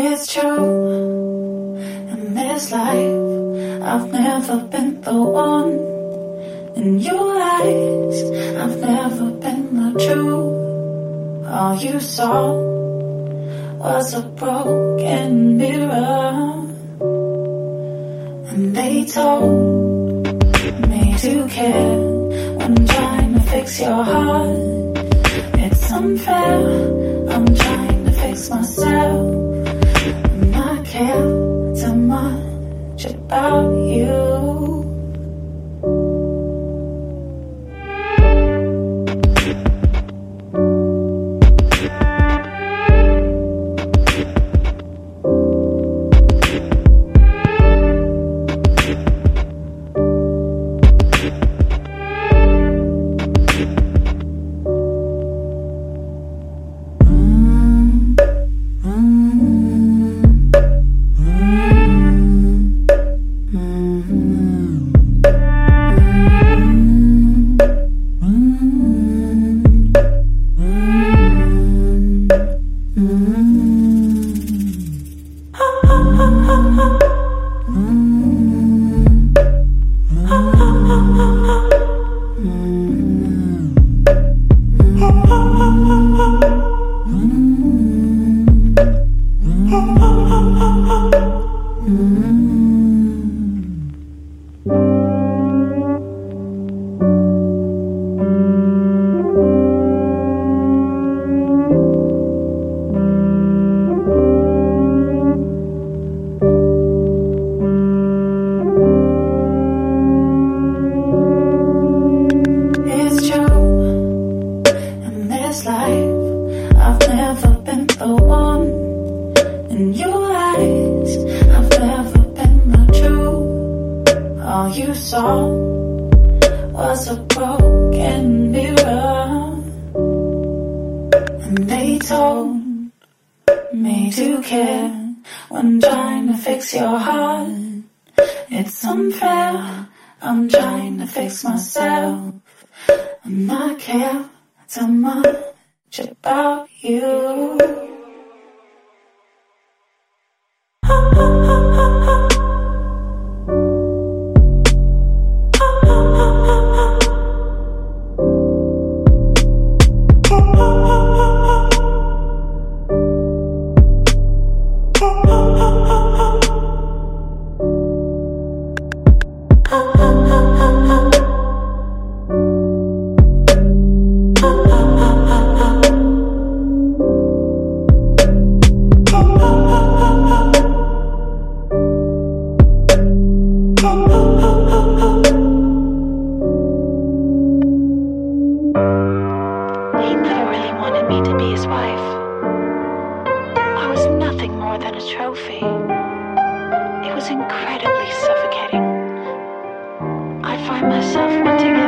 It's true. In this life, I've never been the one. In your eyes, I've never been the truth. All you saw was a broken mirror. And they told me to care when trying to fix your heart. It's unfair, life, I've never been the one. In your eyes, I've never been the truth. All you saw was a broken mirror. And they told me to care when trying to fix your heart. It's unfair. I'm trying to fix myself. And I care too much about you. was nothing more than a trophy. It was incredibly suffocating. I find myself wanting